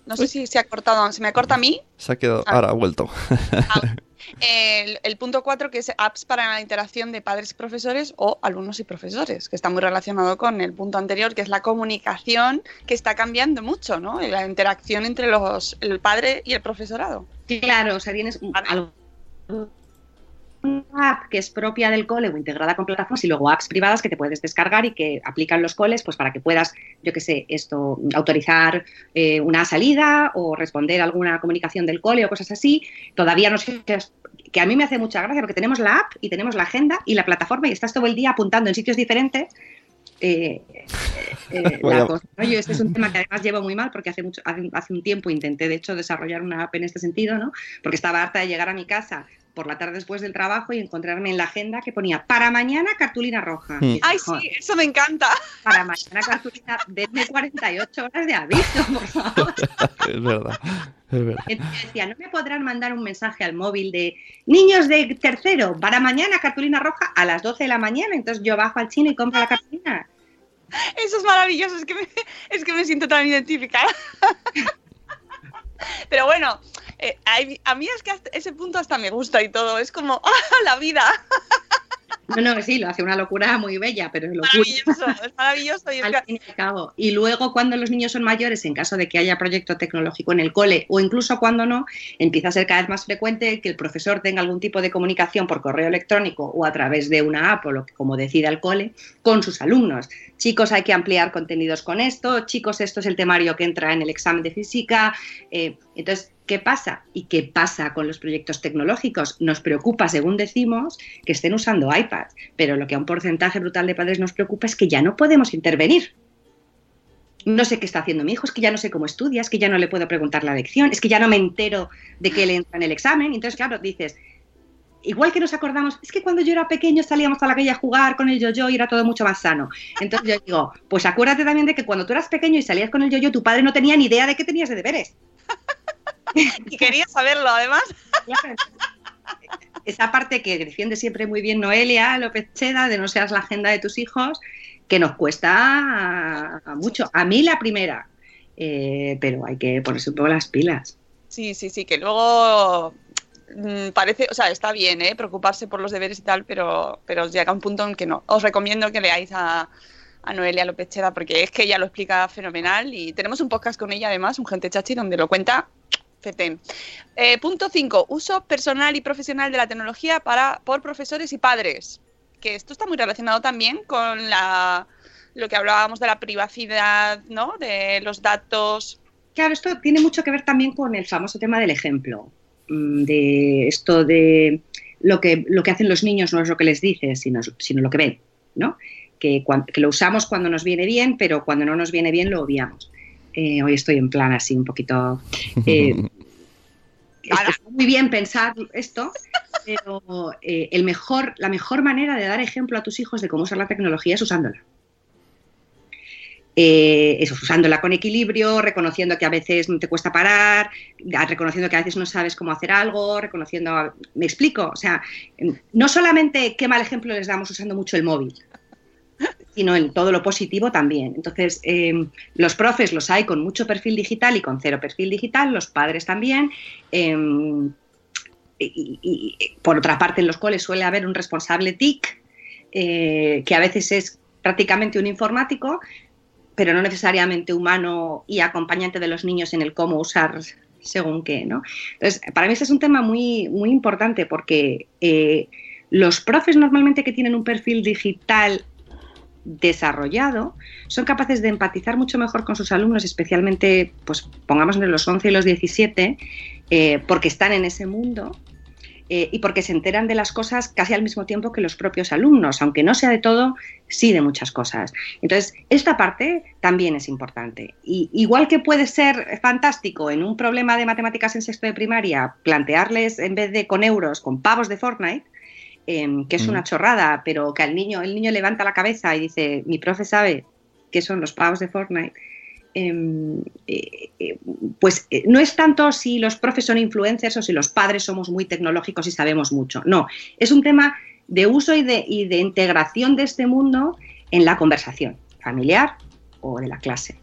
no sé si se ha cortado, ¿se me corta a mí? Se ha quedado, ah. ahora ha vuelto. Ah, el, punto 4, que es apps para la interacción de padres y profesores o alumnos y profesores, que está muy relacionado con el punto anterior, que es la comunicación, que está cambiando mucho, ¿no? La interacción entre los, el padre y el profesorado. Claro, o sea, tienes algo app que es propia del cole o integrada con plataformas y luego apps privadas que te puedes descargar y que aplican los coles pues para que puedas, yo qué sé, esto, autorizar eh, una salida o responder alguna comunicación del cole o cosas así. Todavía no sé, que a mí me hace mucha gracia porque tenemos la app y tenemos la agenda y la plataforma y estás todo el día apuntando en sitios diferentes eh, eh, este es un tema que además llevo muy mal porque hace, mucho, hace, un tiempo intenté, de hecho, desarrollar una app en este sentido, ¿no? Porque estaba harta de llegar a mi casa por la tarde después del trabajo y encontrarme en la agenda que ponía para mañana cartulina roja. Mm. Ay, sí, eso me encanta. Para mañana cartulina, denme 48 horas de aviso, por favor. es verdad, es verdad. Entonces decía, no me podrán mandar un mensaje al móvil de niños de tercero, para mañana cartulina roja a las 12 de la mañana. Entonces yo bajo al chino y compro la cartulina. Eso es maravilloso, es que me, es que me siento tan identificada. Pero bueno, a mí es que ese punto hasta me gusta y todo. Es como, ¡ah, la vida! No, no, sí, lo hace una locura muy bella, pero es locura. Maravilloso, es maravilloso. Y al fin y al cabo. Y luego cuando los niños son mayores, en caso de que haya proyecto tecnológico en el cole o incluso cuando no, empieza a ser cada vez más frecuente que el profesor tenga algún tipo de comunicación por correo electrónico o a través de una app o lo que como decida el cole con sus alumnos. Chicos, hay que ampliar contenidos con esto. Chicos, esto es el temario que entra en el examen de física. Eh, entonces, ¿qué pasa? ¿Y qué pasa con los proyectos tecnológicos? Nos preocupa, según decimos, que estén usando iPads, pero lo que a un porcentaje brutal de padres nos preocupa es que ya no podemos intervenir. No sé qué está haciendo mi hijo, es que ya no sé cómo estudia, es que ya no le puedo preguntar la lección, es que ya no me entero de que él entra en el examen. Entonces, claro, dices, igual que nos acordamos, es que cuando yo era pequeño salíamos a la calle a jugar con el yo-yo y era todo mucho más sano. Entonces yo digo, pues acuérdate también de que cuando tú eras pequeño y salías con el yo-yo, tu padre no tenía ni idea de qué tenías de deberes. y quería saberlo, además. Esa parte que defiende siempre muy bien Noelia López Cheda, de no seas la agenda de tus hijos, que nos cuesta mucho. A mí la primera, eh, pero hay que ponerse un poco las pilas. Sí, sí, sí, que luego mm, parece, o sea, está bien, ¿eh? Preocuparse por los deberes y tal, pero, pero llega un punto en que no. Os recomiendo que leáis a, a Noelia López Cheda porque es que ella lo explica fenomenal y tenemos un podcast con ella además, un Gente Chachi, donde lo cuenta Eh, punto 5. Uso personal y profesional de la tecnología para, por profesores y padres. Que esto está muy relacionado también con la, lo que hablábamos de la privacidad, ¿no? De los datos. Claro, esto tiene mucho que ver también con el famoso tema del ejemplo, mm, de esto de lo que, lo que hacen los niños no es lo que les dices, sino, sino lo que ven, ¿no? Que, que lo usamos cuando nos viene bien, pero cuando no nos viene bien lo obviamos. Eh, hoy estoy en plan así un poquito... eh, está muy bien pensar esto, pero eh, el mejor, la mejor manera de dar ejemplo a tus hijos de cómo usar la tecnología es usándola. Eh, eso, usándola con equilibrio, reconociendo que a veces te cuesta parar, reconociendo que a veces no sabes cómo hacer algo, reconociendo, me explico, o sea, no solamente qué mal ejemplo les damos usando mucho el móvil, sino en todo lo positivo también. Entonces, em, los profes los hay con mucho perfil digital y con cero perfil digital, los padres también. em, y, por otra parte, en los coles suele haber un responsable TIC, eh, que a veces es prácticamente un informático, pero no necesariamente humano y acompañante de los niños en el cómo usar según qué, ¿no? Entonces, para mí este es un tema muy, muy importante porque eh, los profes normalmente que tienen un perfil digital desarrollado son capaces de empatizar mucho mejor con sus alumnos, especialmente, pues pongamos entre los 11 y los 17, eh, porque están en ese mundo eh, y porque se enteran de las cosas casi al mismo tiempo que los propios alumnos, aunque no sea de todo, sí de muchas cosas. Entonces, esta parte también es importante. Y igual que puede ser fantástico en un problema de matemáticas en sexto de primaria, plantearles en vez de con euros, con pavos de Fortnite, em, que es Mm. una chorrada, pero que al niño, el niño levanta la cabeza y dice, mi profe sabe qué son los pavos de Fortnite. em, eh, eh, pues eh, no es tanto si los profes son influencers o si los padres somos muy tecnológicos y sabemos mucho. No, es un tema de uso y de, y de integración de este mundo en la conversación familiar o de la clase.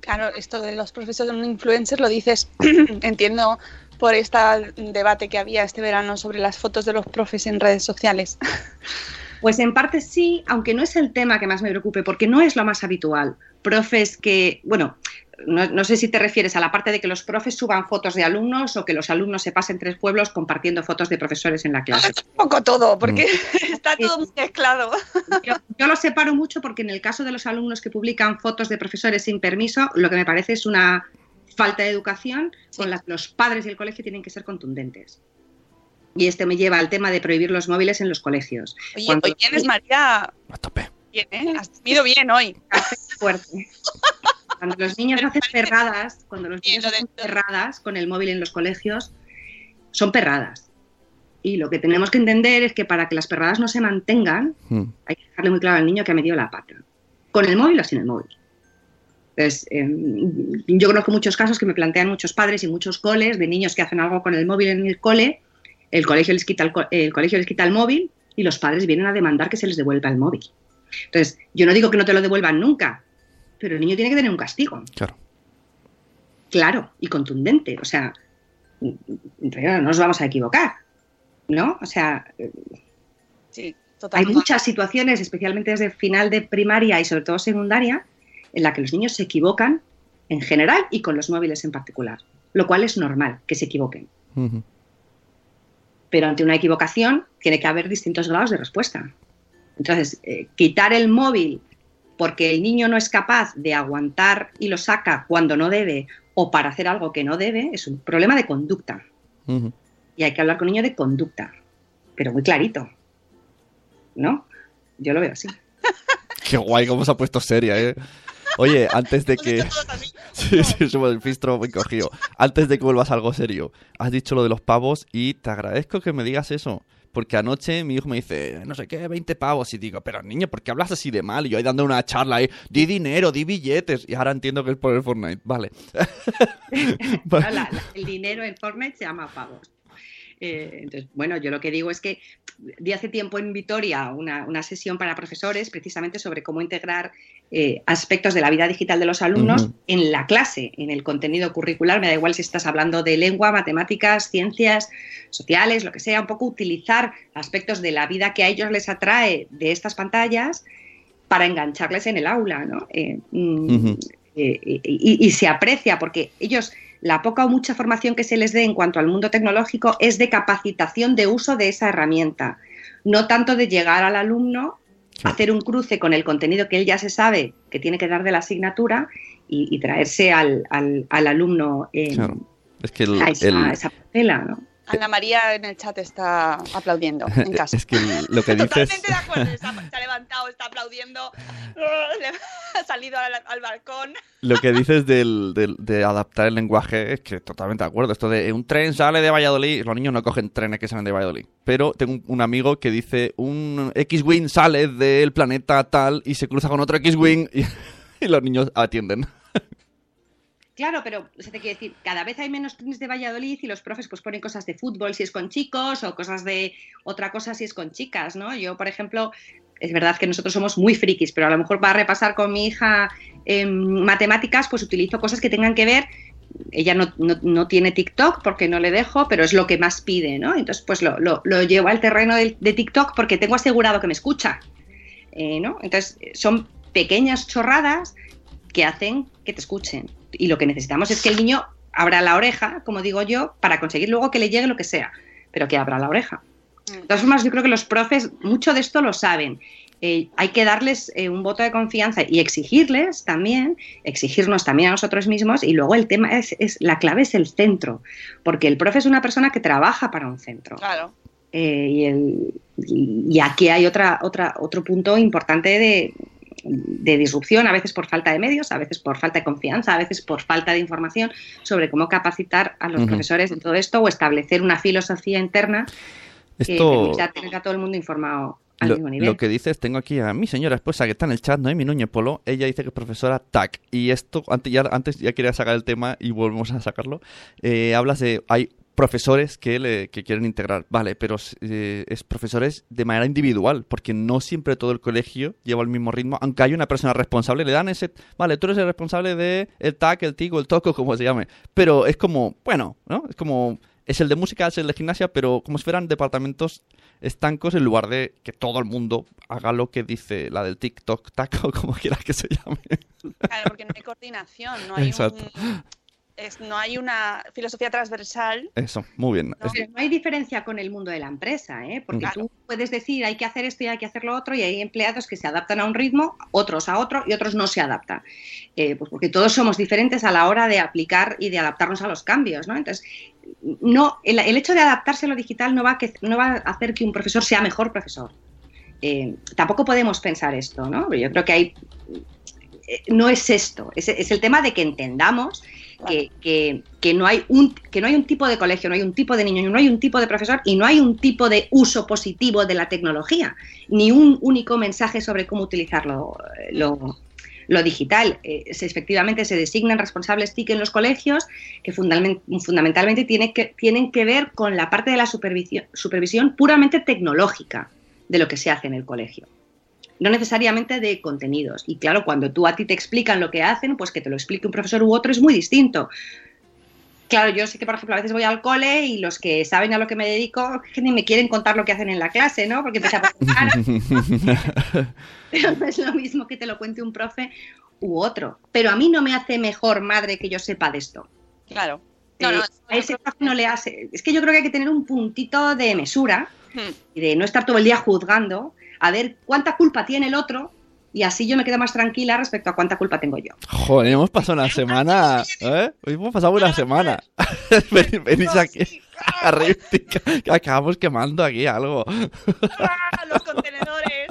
Claro, esto de los profesores de un influencer lo dices, entiendo, por este debate que había este verano sobre las fotos de los profes en redes sociales. Pues en parte sí, aunque no es el tema que más me preocupe, porque no es lo más habitual. Profes que, bueno, no, no, sé si te refieres a la parte de que los profes suban fotos de alumnos o que los alumnos se pasen tres pueblos compartiendo fotos de profesores en la clase. Un poco todo, porque mm. está todo muy mezclado. Yo, yo, lo separo mucho porque en el caso de los alumnos que publican fotos de profesores sin permiso, lo que me parece es una falta de educación sí. con la que los padres y el colegio tienen que ser contundentes. Y este me lleva al tema de prohibir los móviles en los colegios. Oye, Cuando... hoy tienes, María. A tope. Bien, ¿eh? Has comido bien hoy. fuerte. Cuando los niños hacen perradas, cuando los niños hacen perradas con el móvil en los colegios, son perradas. Y lo que tenemos que entender es que para que las perradas no se mantengan, Mm. hay que dejarle muy claro al niño que ha metido la pata. Con el móvil o sin el móvil. Entonces, eh, yo conozco muchos casos que me plantean muchos padres y muchos coles de niños que hacen algo con el móvil en el cole, el colegio les quita el, co- el colegio les quita el móvil y los padres vienen a demandar que se les devuelva el móvil. Entonces, yo no digo que no te lo devuelvan nunca, pero el niño tiene que tener un castigo Claro. claro y contundente. O sea, no nos vamos a equivocar, ¿no? O sea, Sí, hay muchas situaciones, especialmente desde final de primaria y sobre todo secundaria, en la que los niños se equivocan en general y con los móviles en particular, lo cual es normal que se equivoquen. Pero ante una equivocación tiene que haber distintos grados de respuesta. Entonces, eh, quitar el móvil porque el niño no es capaz de aguantar y lo saca cuando no debe o para hacer algo que no debe es un problema de conducta. Y hay que hablar con el niño de conducta, pero muy clarito. ¿No? Yo lo veo así. Qué guay, cómo se ha puesto seria, ¿eh? Oye, antes de que... Sí, sí, somos el fistro muy cogido. Antes de que vuelvas a algo serio, has dicho lo de los pavos y te agradezco que me digas eso. Porque anoche mi hijo me dice, no sé qué, 20 pavos. Y digo, pero niño, ¿por qué hablas así de mal? Y yo ahí dando una charla ahí, di dinero, di billetes. Y ahora entiendo que es por el Fortnite. Vale. No, la- la- el dinero en Fortnite se llama pavos. Eh, entonces, bueno, yo lo que digo es que di hace tiempo en Vitoria una, una sesión para profesores precisamente sobre cómo integrar eh, aspectos de la vida digital de los alumnos en la clase, en el contenido curricular. Me da igual si estás hablando de lengua, matemáticas, ciencias sociales, lo que sea, un poco utilizar aspectos de la vida que a ellos les atrae de estas pantallas para engancharles en el aula, ¿no? Eh, mm, Ujú. eh, y, y- y se aprecia porque ellos la poca o mucha formación que se les dé en cuanto al mundo tecnológico es de capacitación de uso de esa herramienta, no tanto de llegar al alumno, hacer un cruce con el contenido que él ya se sabe que tiene que dar de la asignatura y, y traerse al, al- al alumno eh, Claro. Es que el, a esa, el- a esa parcela, ¿no? Ana María en el chat está aplaudiendo en casa. es que lo que dices... Totalmente de acuerdo, se ha levantado, está aplaudiendo, ha salido al, al balcón. Lo que dices del, del- de adaptar el lenguaje es que totalmente de acuerdo. Esto de un tren sale de Valladolid, los niños no cogen trenes que salen de Valladolid. Pero tengo un, un amigo que dice un X-Wing sale del planeta tal y se cruza con otro X-Wing y, y los niños atienden. Claro, pero se te quiere decir, cada vez hay menos trenes de Valladolid y los profes pues ponen cosas de fútbol si es con chicos o cosas de otra cosa si es con chicas, ¿no? Yo, por ejemplo, es verdad que nosotros somos muy frikis, pero a lo mejor para repasar con mi hija em, matemáticas, pues utilizo cosas que tengan que ver. Ella no, no- no tiene TikTok porque no le dejo, pero es lo que más pide, ¿no? Entonces, pues lo, lo- lo llevo al terreno del- de, TikTok porque tengo asegurado que me escucha, eh, ¿no? Entonces, son pequeñas chorradas que hacen que te escuchen. Y lo que necesitamos es que el niño abra la oreja, como digo yo, para conseguir luego que le llegue lo que sea, pero que abra la oreja. De todas formas, yo creo que los profes mucho de esto lo saben. Eh, hay que darles eh, un voto de confianza y exigirles también, exigirnos también a nosotros mismos. Y luego el tema es, es la clave es el centro, porque el profe es una persona que trabaja para un centro. Claro. Eh, y, el- y- y aquí hay otra, otra, otro punto importante de, de disrupción, a veces por falta de medios, a veces por falta de confianza, a veces por falta de información sobre cómo capacitar a los profesores en todo esto o establecer una filosofía interna que Esto... permita tener a todo el mundo informado al Lo, mismo nivel. lo que dices, tengo aquí a mi señora esposa que está en el chat, Noemi Núñez Polo. Ella dice que es profesora TAC. Y esto, antes ya, antes ya quería sacar el tema y volvemos a sacarlo. Eh, hablas de. Hay profesores que, le, que quieren integrar. Vale, pero eh, es profesores de manera individual, porque no siempre todo el colegio lleva el mismo ritmo, aunque hay una persona responsable, le dan ese, vale, tú eres el responsable de el TAC, el TIC o el TOCO, como se llame, pero es como, bueno, ¿no? Es como, es el de música, es el de gimnasia, pero como si fueran departamentos estancos en lugar de que todo el mundo haga lo que dice la del TikTok, TAC o como quieras que se llame. Claro, porque no hay coordinación, no hay, Exacto. un- es- no hay una filosofía transversal. Eso, muy bien. No, Es- Pero no hay diferencia con el mundo de la empresa, ¿eh? porque Claro. tú puedes decir hay que hacer esto y hay que hacer lo otro y hay empleados que se adaptan a un ritmo, otros a otro y otros no se adaptan. Eh, pues porque todos somos diferentes a la hora de aplicar y de adaptarnos a los cambios. ¿no? Entonces, no, el, el hecho de adaptarse a lo digital no va, a que, no va a hacer que un profesor sea mejor profesor. Eh, tampoco podemos pensar esto, ¿no? Yo creo que hay... eh, No es esto, es, es el tema de que entendamos que, que- que no hay un, que no hay un tipo de colegio, no hay un tipo de niño, no hay un tipo de profesor y no hay un tipo de uso positivo de la tecnología, ni un único mensaje sobre cómo utilizarlo lo, lo digital. Eh, se- efectivamente se designan responsables TIC en los colegios que fundament- fundamentalmente tiene que, tienen que ver con la parte de la supervisión, supervisión puramente tecnológica de lo que se hace en el colegio no necesariamente de contenidos. Y claro, cuando tú a ti te explican lo que hacen, pues que te lo explique un profesor u otro es muy distinto. Claro, yo sé que, por ejemplo, a veces voy al cole y los que saben a lo que me dedico que ni me quieren contar lo que hacen en la clase, ¿no? Porque empecé a. Pero no es lo mismo que te lo cuente un profe u otro. Pero a mí no me hace mejor madre que yo sepa de esto. Claro. No, Eh, no, a ese profe no le hace. Es que yo creo que hay que tener un puntito de mesura Hmm. y de no estar todo el día juzgando, a ver cuánta culpa tiene el otro y así yo me quedo más tranquila respecto a cuánta culpa tengo yo. Joder, hemos pasado una semana. ¿eh? Hoy hemos pasado una semana. Ven- Venís aquí a reírte, que- acabamos quemando aquí algo. ¡Ah, los contenedores!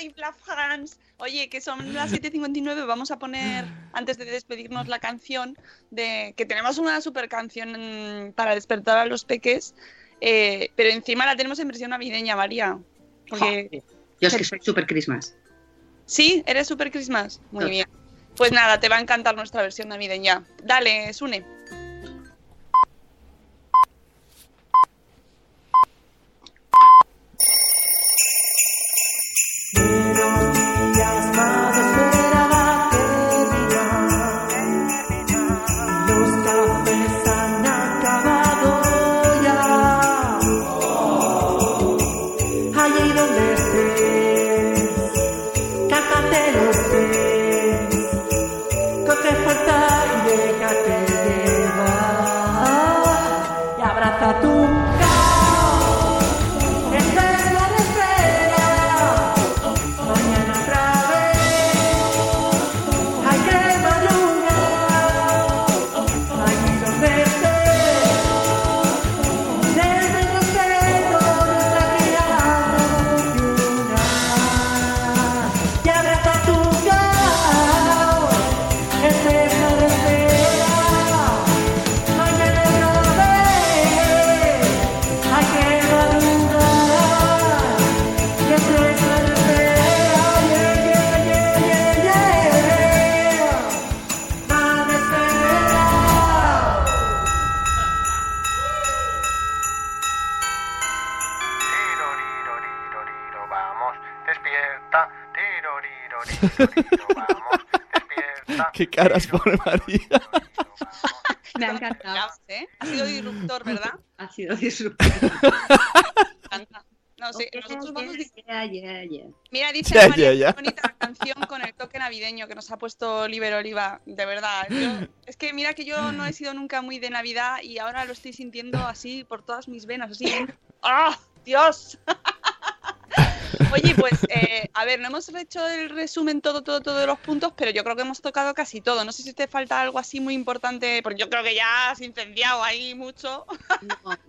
Infla France. Oye, que son las 7.59, vamos a poner, antes de despedirnos, la canción de que tenemos una super canción para despertar a los peques, eh, pero encima la tenemos en versión navideña, María. Porque, Yo es que soy super Christmas. ¿Sí? ¿Eres super Christmas? Muy Total. bien. Pues nada, te va a encantar nuestra versión navideña. Dale, Sune. Caras pone María? Me ha encantado. ¿eh? Ha sido disruptor, ¿verdad? Ha sido disruptor. encanta. No sé, nosotros vamos Yeah, yeah, yeah. Mira, dice María, bonita canción con el toque navideño que nos ha puesto Oliver Oliva. De verdad. yo- es que mira que yo no he sido nunca muy de Navidad y ahora lo estoy sintiendo así por todas mis venas. Así. ¡Ah! ¡Dios! Oye, pues, eh, a ver, no hemos hecho el resumen todo, todo, todos los puntos, pero yo creo que hemos tocado casi todo. No sé si te falta algo así muy importante, porque yo creo que ya has incendiado ahí mucho.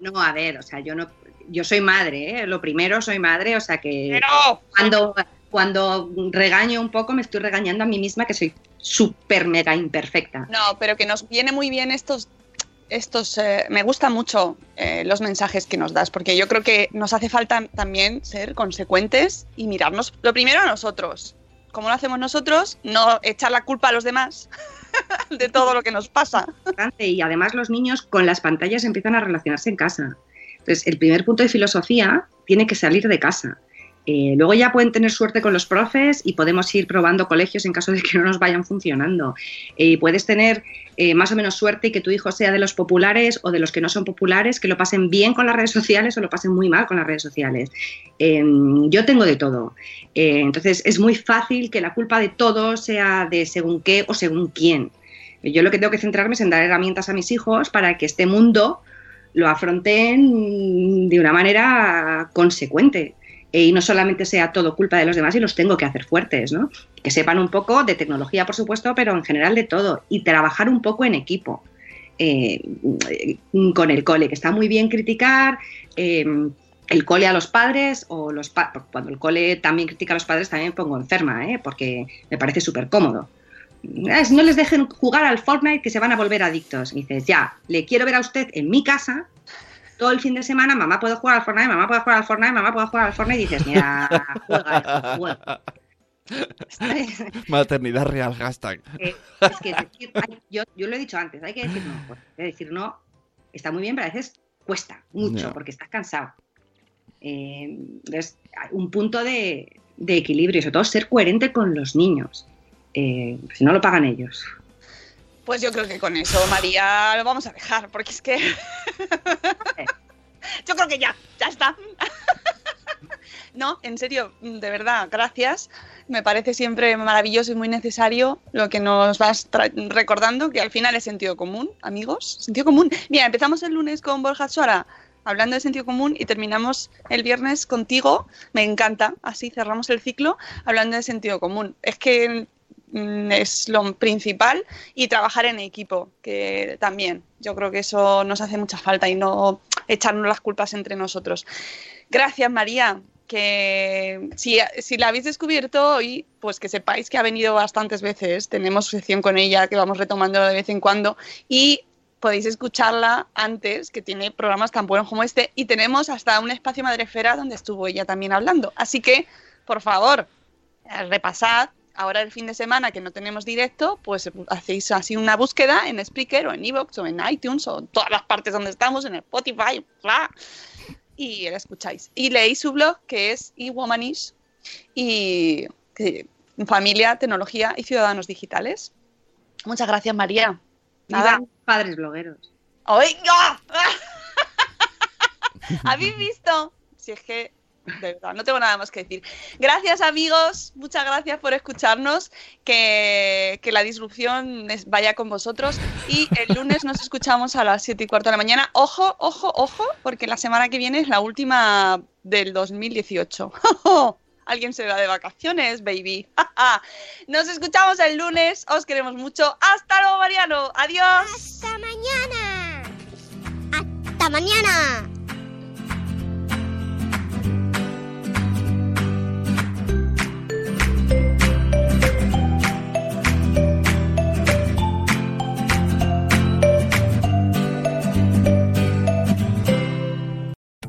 No, no, a ver, o sea, yo no, yo soy madre, ¿eh? lo primero soy madre, o sea que Pero, cuando, cuando regaño un poco me estoy regañando a mí misma que soy súper mega imperfecta. No, pero que nos viene muy bien estos, estos, eh, me gustan mucho eh, los mensajes que nos das, porque yo creo que nos hace falta también ser consecuentes y mirarnos lo primero a nosotros. Como lo hacemos nosotros, no echar la culpa a los demás de todo lo que nos pasa. y además los niños con las pantallas empiezan a relacionarse en casa. Entonces, el primer punto de filosofía tiene que salir de casa. Eh, luego ya pueden tener suerte con los profes y podemos ir probando colegios en caso de que no nos vayan funcionando. Eh, puedes tener eh, más o menos suerte y que tu hijo sea de los populares o de los que no son populares, que lo pasen bien con las redes sociales o lo pasen muy mal con las redes sociales. Eh, yo tengo de todo. Eh, entonces es muy fácil que la culpa de todo sea de según qué o según quién. Yo lo que tengo que centrarme es en dar herramientas a mis hijos para que este mundo lo afronten de una manera consecuente y no solamente sea todo culpa de los demás y los tengo que hacer fuertes, ¿no? Que sepan un poco de tecnología, por supuesto, pero en general de todo y trabajar un poco en equipo eh, con el cole, que está muy bien criticar. eh, el cole a los padres o los pa- cuando el cole también critica a los padres también pongo enferma, ¿eh? porque me parece súper cómodo. "Es- no les dejen jugar al Fortnite que se van a volver adictos. Y dices, ya, le quiero ver a usted en mi casa todo el fin de semana, mamá puede jugar al Fortnite, mamá puede jugar al Fortnite, mamá puede jugar al Fortnite, y dices, mira, juega, juega. Maternidad real, hashtag. Eh, es que decir- hay- yo, yo lo he dicho antes, hay que decir no. pues, hay que decir no está muy bien, pero a veces cuesta mucho porque estás cansado. Eh, hay un punto de, de equilibrio sobre todo ser coherente con los niños. Eh, si no lo pagan ellos. Pues yo creo que con eso, María, lo vamos a dejar, porque es que. yo creo que ya, ya está. no, en serio, de verdad, gracias. Me parece siempre maravilloso y muy necesario lo que nos vas recordando, que al final es sentido común, amigos. Sentido común. Mira, empezamos el lunes con Borja Suara hablando de sentido común y terminamos el viernes contigo. Me encanta. Así cerramos el ciclo hablando de sentido común. Es que es lo principal y trabajar en equipo, que también yo creo que eso nos hace mucha falta y no echarnos las culpas entre nosotros. Gracias, María. Que si, si la habéis descubierto hoy, pues que sepáis que ha venido bastantes veces. Tenemos sección con ella que vamos retomando de vez en cuando y podéis escucharla antes, que tiene programas tan buenos como este. Y tenemos hasta un espacio Madrefera donde estuvo ella también hablando. Así que, por favor, repasad ahora el fin de semana que no tenemos directo, pues hacéis así una búsqueda en Spreaker o en Evox o en iTunes o en todas las partes donde estamos, en Spotify, bla, y la escucháis. Y leéis su blog que es eWomanish y que- familia, tecnología y ciudadanos digitales. Muchas gracias, María. Nada. Padres blogueros. ¡Oiga! ¿Habéis visto? Si es que, de verdad, no tengo nada más que decir. Gracias, amigos. Muchas gracias por escucharnos. Que, que la disrupción vaya con vosotros. Y el lunes nos escuchamos a las 7 y cuarto de la mañana. Ojo, ojo, ojo, porque la semana que viene es la última del 2018. Alguien se va de vacaciones, baby. Nos escuchamos el lunes. Os queremos mucho. Hasta luego, Mariano. Adiós. Hasta mañana. Hasta mañana.